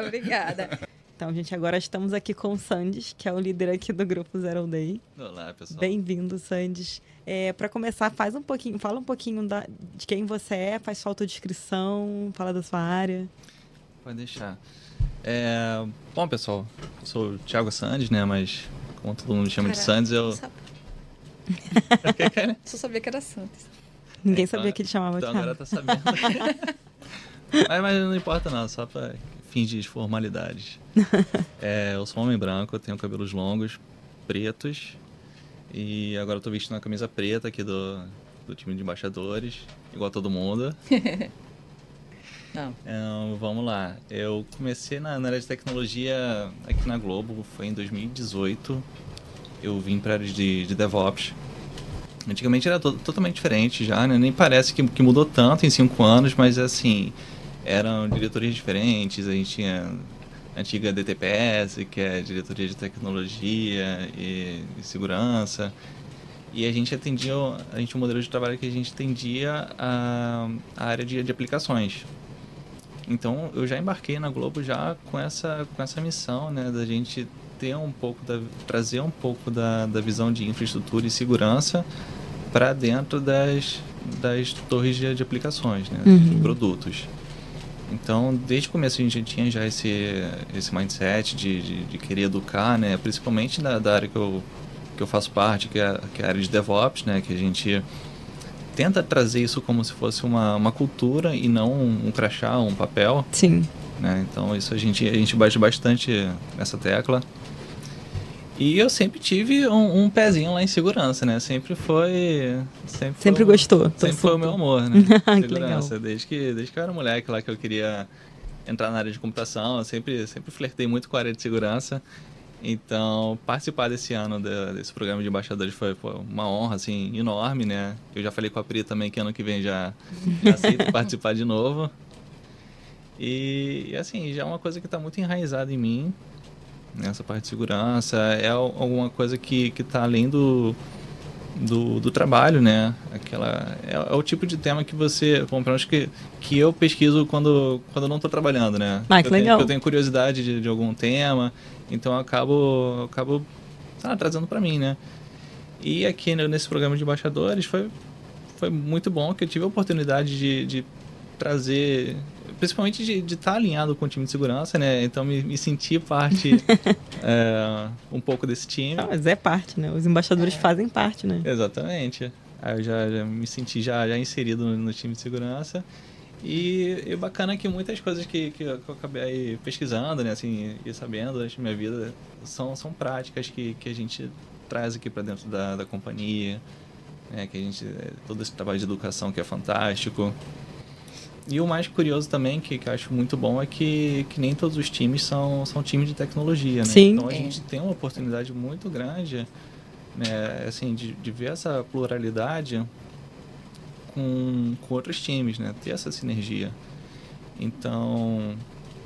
Obrigada. Então, gente, agora estamos aqui com o Sandes, que é o líder aqui do grupo Zero Day. Olá, pessoal. Bem-vindo, Sandes. É, para começar, faz um pouquinho, fala um pouquinho da- de quem você é, faz sua autodescrição, fala da sua área. Pode deixar. É, bom, pessoal, eu sou o Thiago Sandes, né? Mas como todo mundo chama de Cara, Sandes, eu. Sabe- Que que é, né? Só sabia que era Santos. Ninguém Então, sabia que ele chamava Então Thiago. agora tá sabendo. mas, mas não importa não, só pra fingir de formalidades. É, eu sou um homem branco, eu tenho cabelos longos, pretos. E agora eu tô vestindo uma camisa preta aqui do, do time de embaixadores, igual todo mundo. Não. Então, vamos lá. Eu comecei na, na área de tecnologia aqui na Globo, foi em 2018. Eu vim para a área de, de DevOps. Antigamente era to- totalmente diferente já, né? Nem parece que, que mudou tanto em cinco anos, mas assim, eram diretorias diferentes. A gente tinha a antiga DTPS, que é a diretoria de tecnologia e, e segurança. E a gente atendia, a gente um modelo de trabalho que a gente atendia a, a área de, de aplicações. Então eu já embarquei na Globo já com essa, com essa missão, né, da gente ter um pouco da, trazer um pouco da, da visão de infraestrutura e segurança para dentro das, das torres de, de aplicações, né, Uhum. de produtos. Então, desde o começo a gente tinha já esse, esse mindset de, de, de querer educar, né, principalmente da, da área que eu, que eu faço parte, que é, que é a área de DevOps, né, que a gente tenta trazer isso como se fosse uma, uma cultura e não um, um crachá, um papel, Sim. né? Então isso a gente, a gente bate bastante nessa tecla. E eu sempre tive um, um pezinho lá em segurança, né? Sempre foi... Sempre, Sempre foi, gostou, Sempre foi o meu amor, né? Que segurança. Desde que, desde que eu era moleque lá que eu queria entrar na área de computação, eu sempre, sempre flertei muito com a área de segurança. Então, participar desse ano da- desse programa de embaixadores foi, foi uma honra, assim, enorme, né? Eu já falei com a Pri também que ano que vem já aceito participar de novo. E, e, assim, já é uma coisa que está muito enraizada em mim, nessa parte de segurança. É al- alguma coisa que está além do, do, do trabalho, né? Aquela, é, é o tipo de tema que você... Bom, pelo menos que, que eu pesquiso quando, quando não estou trabalhando, né? Ah, que eu tenho, legal. eu tenho curiosidade de, de algum tema, então eu acabo, eu acabo lá, trazendo para mim, né? E aqui né, nesse programa de embaixadores foi, foi muito bom que eu tive a oportunidade de, de trazer, principalmente de estar alinhado com o time de segurança, né? Então me, me senti parte é, um pouco desse time. Ah, mas é parte, né? Os embaixadores fazem parte, né? Exatamente. Aí eu já, já me senti já, já inserido no, no time de segurança. E, e bacana que muitas coisas que, que, eu, que eu acabei pesquisando, né, assim, e sabendo durante minha vida, são, são práticas que, que a gente traz aqui para dentro da, da companhia, né, que a gente, todo esse trabalho de educação que é fantástico. E o mais curioso também, que, que eu acho muito bom, é que, que nem todos os times são, são times de tecnologia, né? Sim. Então a É. gente tem uma oportunidade muito grande, né, assim, de, de ver essa pluralidade com, com outros times, né? Ter essa sinergia. Então,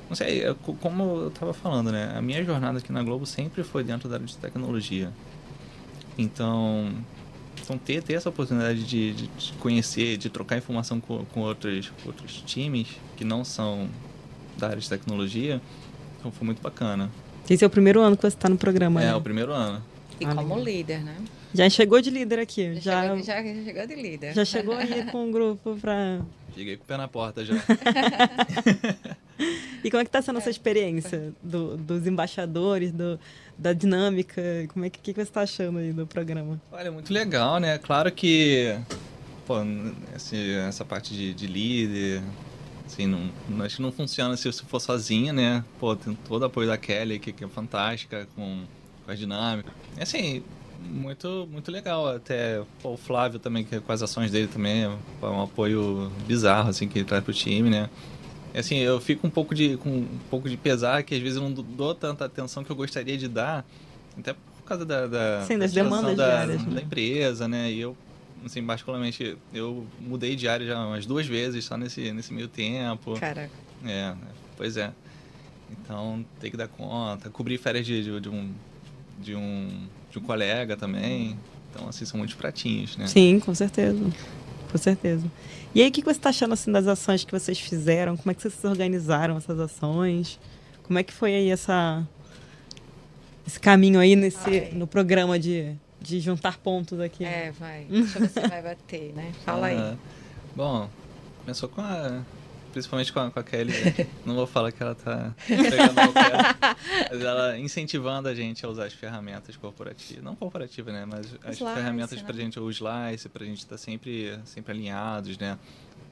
não sei, é co- como eu estava falando, né? A minha jornada aqui na Globo sempre foi dentro da área de tecnologia. Então, então ter, ter essa oportunidade de, de, de conhecer, de trocar informação com, com outros, outros times que não são da área de tecnologia, então foi muito bacana. Esse é o primeiro ano que você está no programa, É, né? o primeiro ano. E Ah, como legal. líder, né? Já chegou de líder aqui. Já, Já, chegou, já chegou de líder. já chegou aí com um grupo para. Cheguei com o pé na porta já. E como é que tá sendo essa experiência do- dos embaixadores, do, da dinâmica? Como é que, que, você está achando aí do programa? Olha, muito legal, né? Claro que pô, esse- essa parte de, de líder, assim, não, acho que não funciona se você for sozinha, né? Pô, tem todo o apoio da Kelly, que, que é fantástica, com, com a dinâmica. E, assim, muito, muito legal. Até o Flávio também, que com as ações dele também, é um apoio bizarro, assim, que ele traz pro time, né? Assim, eu fico um pouco de com um pouco de pesar que às vezes eu não dou tanta atenção que eu gostaria de dar, até por causa da, da Sim, das da demandas da, diárias, né? da empresa, né? E eu, assim, particularmente, eu mudei de área já umas duas vezes só nesse nesse meio tempo. Caraca. É, pois é. Então tem que dar conta, cobrir férias de, de, de um de um de um colega também. Então assim são muitos pratinhos, né? Sim, com certeza. Com certeza. E aí, o que você está achando assim das ações que vocês fizeram? Como é que vocês se organizaram essas ações? Como é que foi aí essa esse caminho aí nesse Ai. no programa de, de juntar pontos aqui? É, vai. Deixa eu ver se vai bater, né? Fala aí. Ah, bom, começou com a. Principalmente com a, com a Kelly. Não vou falar que ela tá pegando no pé, mas ela incentivando a gente a usar as ferramentas corporativas. Não corporativas, né? Mas as Slice, ferramentas né? pra gente, o Slice, pra gente estar sempre, sempre alinhados, né?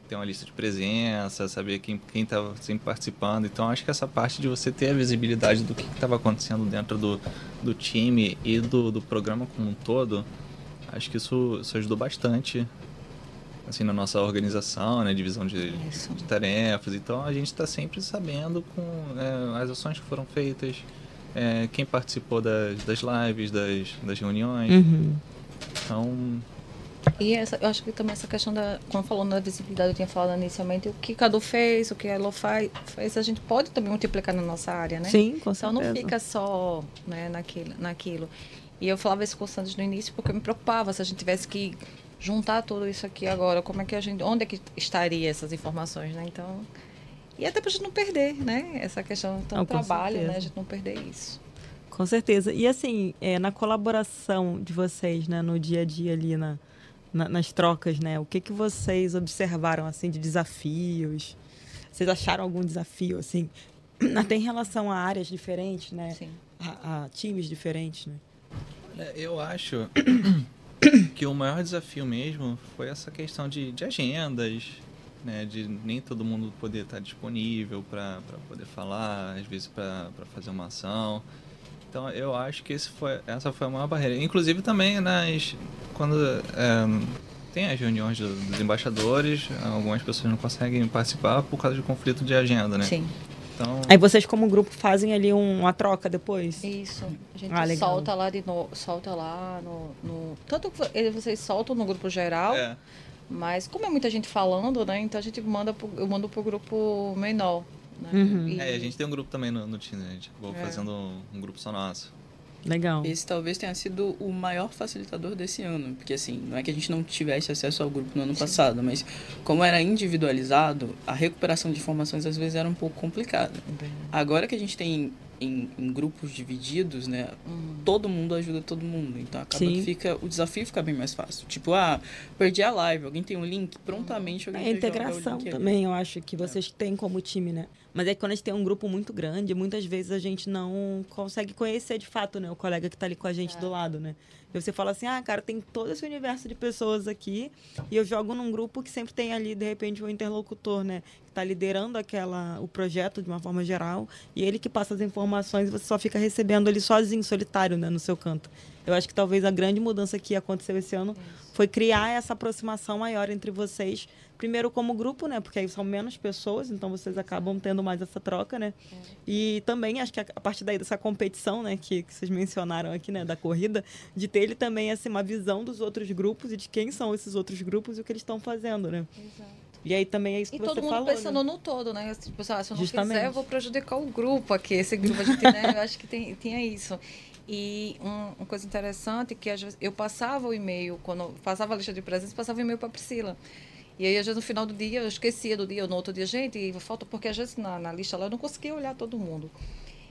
Ter uma lista de presença, saber quem, quem tá sempre participando. Então, acho que essa parte de você ter a visibilidade do que estava acontecendo dentro do, do time e do, do programa como um todo, acho que isso, isso ajudou bastante assim na nossa organização, né, divisão de, de tarefas. Então a gente está sempre sabendo com é, as ações que foram feitas, é, quem participou das, das lives, das, das reuniões. Uhum. Então E essa, eu acho que também essa questão da. Quando falando da visibilidade, eu tinha falado inicialmente, o que Cadu fez, o que a Elo faz, fez, a gente pode também multiplicar na nossa área, né? Sim, com Então certeza. não fica só né, naquilo, naquilo. E eu falava isso com o Santos no início porque eu me preocupava se a gente tivesse que juntar tudo isso aqui agora, como é que a gente, onde é que estaria essas informações, né? Então, e até pra gente não perder, né? Essa questão do trabalho, né? certeza. A gente não perder isso. Com certeza. E assim, é, na colaboração de vocês, né, no dia a dia ali, na, na- nas trocas, né, o que, que vocês observaram, assim, de desafios? Vocês acharam algum desafio, assim, até em relação a áreas diferentes, né, Sim. a, a times diferentes, né? É, Eu acho que o maior desafio mesmo foi essa questão de, de agendas, né, de nem todo mundo poder estar disponível para poder falar, às vezes para fazer uma ação. Então eu acho que foi, essa foi a maior barreira. Inclusive também nas quando é, tem as reuniões do- dos embaixadores, algumas pessoas não conseguem participar por causa de conflito de agenda, né? Sim. Então Aí vocês, como grupo, fazem ali um- uma troca depois? Isso. A gente Ah, solta lá de novo, solta lá no, no- Tanto que vocês soltam no grupo geral, é, mas como é muita gente falando, né? Então a gente manda pro, eu mando pro grupo menor. Né? Uhum. E- é, a gente tem um grupo também no, no né? a gente acabou É. fazendo um, um grupo só nosso. Legal. Esse talvez tenha sido o maior facilitador desse ano, porque assim, não é que a gente não tivesse acesso ao grupo no ano passado, mas como era individualizado, a recuperação de informações às vezes era um pouco complicada. Agora que a gente tem em, em grupos divididos, né, Uhum. todo mundo ajuda todo mundo, então acaba Sim. que fica, o desafio fica bem mais fácil. Tipo, ah, perdi a live, alguém tem um link, prontamente alguém É a integração também, eu acho, que vocês têm como time, né? Mas é que quando a gente tem um grupo muito grande, muitas vezes a gente não consegue conhecer de fato, né? O colega que tá ali com a gente do lado, né? E você fala assim, ah, cara, tem todo esse universo de pessoas aqui e eu jogo num grupo que sempre tem ali, de repente, um interlocutor, né? Que tá liderando aquela, o projeto de uma forma geral e ele que passa as informações e você só fica recebendo ali sozinho, solitário, né? No seu canto. Eu acho que talvez a grande mudança que aconteceu esse ano foi criar essa aproximação maior entre vocês. Primeiro como grupo, né? Porque aí são menos pessoas, então vocês acabam tendo mais essa troca, né? E também acho que a partir daí dessa competição, né, que, que vocês mencionaram aqui, né, da corrida, de ter ele também assim uma visão dos outros grupos e de quem são esses outros grupos e o que eles estão fazendo, né? E aí também é isso que E você todo mundo falou. pensando né? no todo, né? Tipo, ah, se eu não Justamente. fizer, eu vou prejudicar o grupo aqui. Esse grupo, a gente, né? Eu acho que tem, tinha isso. E um- uma coisa interessante que às vezes eu passava o e-mail, quando passava a lista de presença, passava o e-mail para Priscila. E aí, às vezes, no final do dia, eu esquecia do dia, ou no outro dia, gente, falta, porque às vezes na, na lista lá eu não conseguia olhar todo mundo.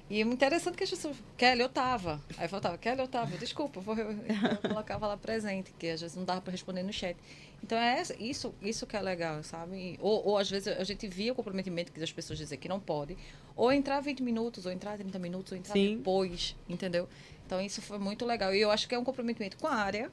E é interessante que as pessoas. Kelly, eu tava. Aí faltava, Kelly, eu tava. Desculpa, eu, eu colocava lá presente, que às vezes não dava para responder no chat. Então é isso, isso que é legal, sabe? Ou, ou às vezes a gente via o comprometimento que as pessoas dizer que não pode, ou entrar 20 minutos, ou entrar 30 minutos, ou entrar Sim. depois, entendeu? Então isso foi muito legal. E eu acho que é um comprometimento com a área,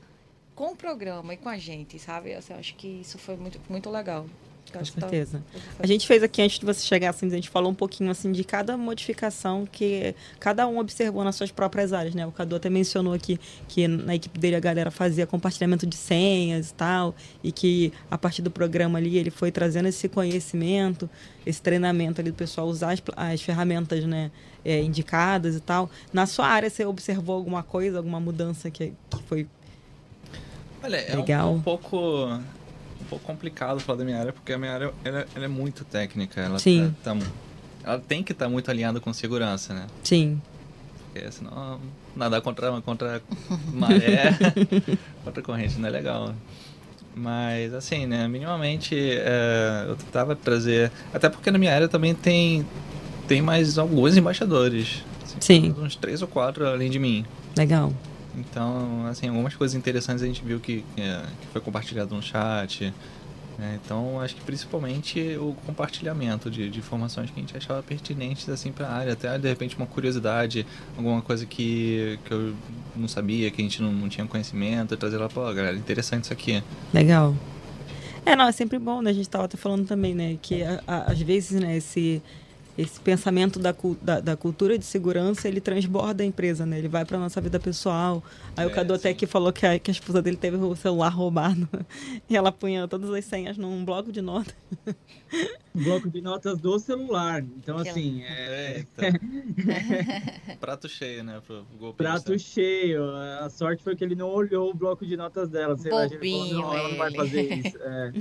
com o programa e com a gente, sabe? Assim, eu acho que isso foi muito, muito legal. Com tá certeza. Tá... A gente fez aqui, antes de você chegar, assim, a gente falou um pouquinho assim de cada modificação que cada um observou nas suas próprias áreas, né? O Cadu até mencionou aqui que na equipe dele a galera fazia compartilhamento de senhas e tal, e que a partir do programa ali ele foi trazendo esse conhecimento, esse treinamento ali do pessoal usar as, as ferramentas, né? É, indicadas e tal. Na sua área, você observou alguma coisa, alguma mudança que, que foi Olha, legal? é um, um pouco um pouco complicado falar da minha área, porque a minha área ela, ela é muito técnica. Ela Sim. Tá, tá, ela tem que estar tá muito alinhada com segurança, né? Sim. Porque senão nadar contra, contra maré, contra corrente não é legal. Mas, assim, né, minimamente é, eu tentava trazer... Até porque na minha área também tem, tem mais alguns embaixadores. Assim, Sim. Uns três ou quatro além de mim. Legal. Então, assim, algumas coisas interessantes a gente viu que, que é, foi compartilhado no chat. Né? Então, acho que principalmente o compartilhamento de, de, informações que a gente achava pertinentes assim para a área. Até, de repente, uma curiosidade, alguma coisa que, que eu não sabia, que a gente não, não tinha conhecimento, trazer lá, pô, galera, interessante isso aqui. Legal. É, não, é sempre bom, né? A gente estava até falando também, né? Que a, a, às vezes, né, esse esse pensamento da, da, da, cultura de segurança ele transborda a empresa, né? Ele vai para nossa vida pessoal. Aí é, o Cadu até que falou que a, que a esposa dele teve o celular roubado e ela punha todas as senhas num bloco de notas. bloco de notas do celular. Então, assim. É... Prato cheio, né? Pro golpe Prato cheio. A sorte foi que ele não olhou o bloco de notas dela. Sei lá, ele falou, não, ela não vai fazer isso. É.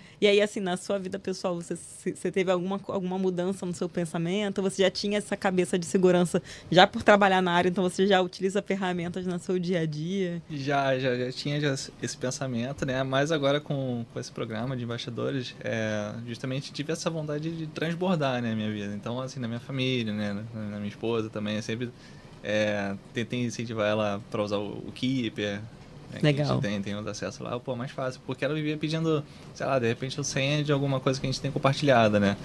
E aí, assim, na sua vida pessoal, você, você teve alguma, alguma mudança no seu pensamento? Você já tinha essa cabeça de segurança já por trabalhar na área, então você já utiliza ferramentas no seu dia a dia? Já, já, já tinha já esse pensamento, né? Mas agora com, com esse programa de embaixadores, é, justamente tive essa vontade de transbordar, né, minha vida. Então, assim, na minha família, né, na, minha esposa também, sempre é, tentei incentivar ela para usar o, o Keeper, né, Legal. tem, tem os acessos lá, pô, mais fácil. Porque ela vivia pedindo, sei lá, de repente o senha de alguma coisa que a gente tem compartilhada, né?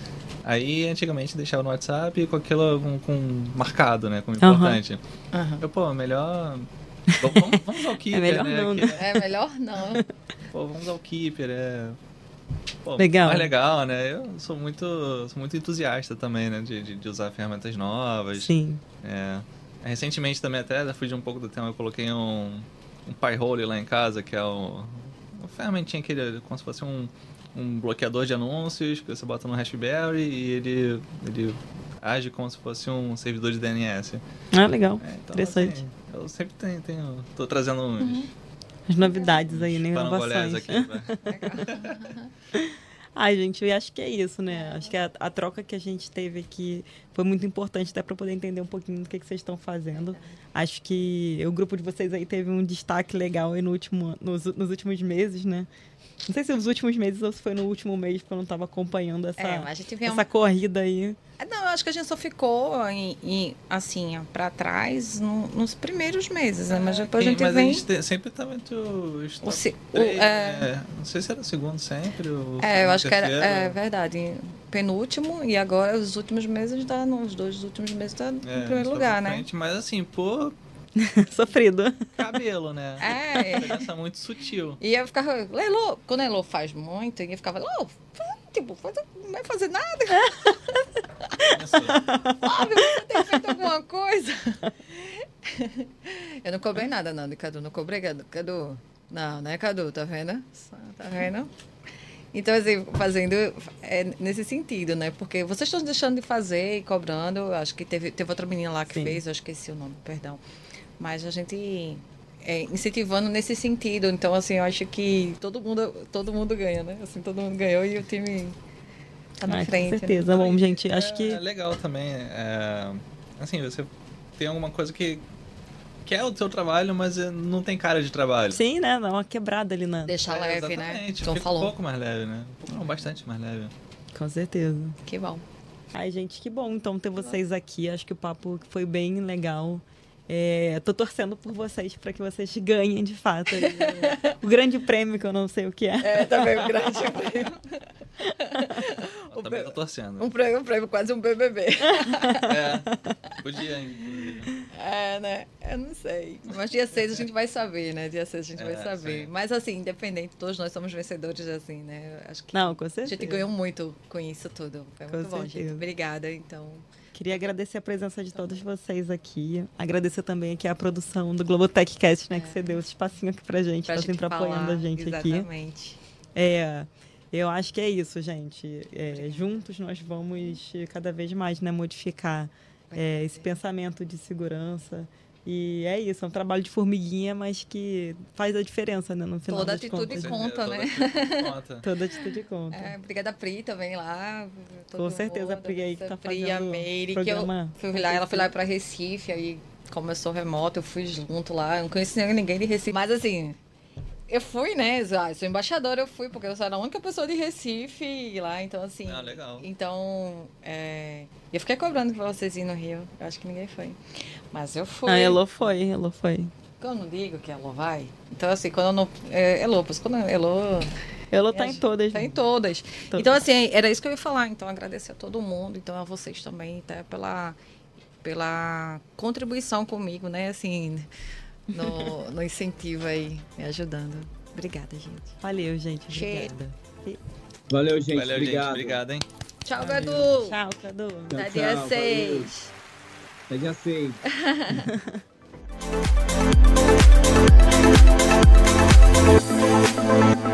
Aí antigamente deixava no WhatsApp com aquilo com, com marcado, né? Como importante. Uhum. Uhum. Eu, pô, melhor. Vamos, vamos ao Keeper, é melhor né? Não, né? É melhor não. Pô, vamos ao Keeper, é. Pô, legal. Mais legal, né? Eu sou muito, sou muito entusiasta também, né? De, de, de usar ferramentas novas. Sim. É, recentemente também até, fugir um pouco do tema, eu coloquei um, um Pi-hole lá em casa, que é o, uma ferramentinha que ele, como se fosse um, um bloqueador de anúncios que você bota no Raspberry e ele, ele age como se fosse um servidor de DNS. Ah, legal. É, então, Interessante. Assim, eu sempre tenho, tenho tô trazendo uns... Uhum. As novidades aí, né? Inovações. Aqui, Ai, gente, eu acho que é isso, né? Acho que a, a troca que a gente teve aqui foi muito importante até para poder entender um pouquinho do que, que vocês estão fazendo. Acho que o grupo de vocês aí teve um destaque legal no último, nos, nos últimos meses, né? Não sei se nos últimos meses ou se foi no último mês, porque eu não estava acompanhando essa, é, essa um... corrida aí. É, não, eu acho que a gente só ficou em, em assim, para trás no, nos primeiros meses, né? Mas depois Sim, a gente mas vem... a gente sempre tá muito... O, se, o, é... é... Não sei se era o segundo sempre, É, eu acho que era... É verdade. Penúltimo, e agora os últimos meses tá... Nos dois últimos meses tá no é, primeiro lugar, né? Frente, mas assim, pô Sofrido. Cabelo, né? É. Uma diferença muito sutil. E eu ficava, Lelo, quando a Lelo faz muito, eu ficava, Lelo, tipo, não vai fazer nada. Fábio, você tem feito alguma coisa? eu não cobrei nada, não, de Cadu. Não cobrei, Cadu. Não, né, Cadu? Tá vendo? Tá vendo? Então, assim, fazendo é, nesse sentido, né? Porque vocês estão deixando de fazer e cobrando. Acho que teve, teve outra menina lá que Sim. fez, eu esqueci o nome, perdão. Mas a gente é, incentivando nesse sentido. Então, assim, eu acho que todo mundo, todo mundo ganha, né? Assim, todo mundo ganhou e o time tá na frente. Com né? certeza. Né? Bom, gente, acho é, que... É legal também. É, assim, você tem alguma coisa que que é o seu trabalho, mas é, não tem cara de trabalho. Sim, né? Dá uma quebrada ali na. Deixar é, leve, né? Então falou. um pouco mais leve, né? Um pouco, não, bastante mais leve. Com certeza. Que bom. Ai, gente, que bom então ter vocês aqui. Acho que o papo foi bem legal. É, tô torcendo por vocês para que vocês ganhem de fato aí, o, grande prêmio que eu não sei o que é. É, também o grande prêmio. Eu também tô torcendo. Um prêmio, um prêmio, quase um BBB. É, podia, inclusive. É, né? Eu não sei. Mas dia 6 a gente vai saber, né? Dia 6 a gente é, vai saber. Sim. Mas assim, independente, todos nós somos vencedores assim, né? Acho que não, com certeza. A gente ganhou muito com isso tudo. Foi muito com bom, certeza. gente. Obrigada, então. Queria agradecer a presença de todos vocês aqui. Agradecer também aqui a produção do Globotech Cast, né? É. Que você deu esse espacinho aqui pra gente, pra tá sempre falar, apoiando a gente exatamente. aqui. Exatamente. É. Eu acho que é isso, gente. É, juntos nós vamos cada vez mais né, modificar é, esse pensamento de segurança. E é isso, é um trabalho de formiguinha, mas que faz a diferença, né, no final Toda das atitude contas. conta, né? Conta. Toda atitude conta. É, obrigada Pri também lá. Com certeza, a Pri aí que tá Pri, fazendo a Meire, programa. que eu fui lá, ela foi lá para Recife, aí começou remoto, eu fui junto lá, eu não conhecia ninguém de Recife. Mas assim, eu fui, né? Ah, sou embaixadora, eu fui, porque eu sou a única pessoa de Recife lá, então assim. Ah, legal. Então, é, eu fiquei cobrando pra vocês ir no Rio. Eu acho que ninguém foi. Mas eu fui. Ah, Elo foi, Elo foi. Eu não digo que Elo vai. Então, assim, quando eu não. É, Elo, quando Elo. Elo tá em todas. Tá em todas. todas. Então, assim, era isso que eu ia falar. Então, agradecer a todo mundo. Então, a vocês também, até pela, pela contribuição comigo, né? Assim no, no incentivo aí, me ajudando. Obrigada, gente. Valeu, gente. Obrigada. Valeu, gente. Valeu, obrigado. gente. Obrigado, hein? Tchau, Valeu. Gadu. Tchau, Cadu. Até dia 6. Até dia 6.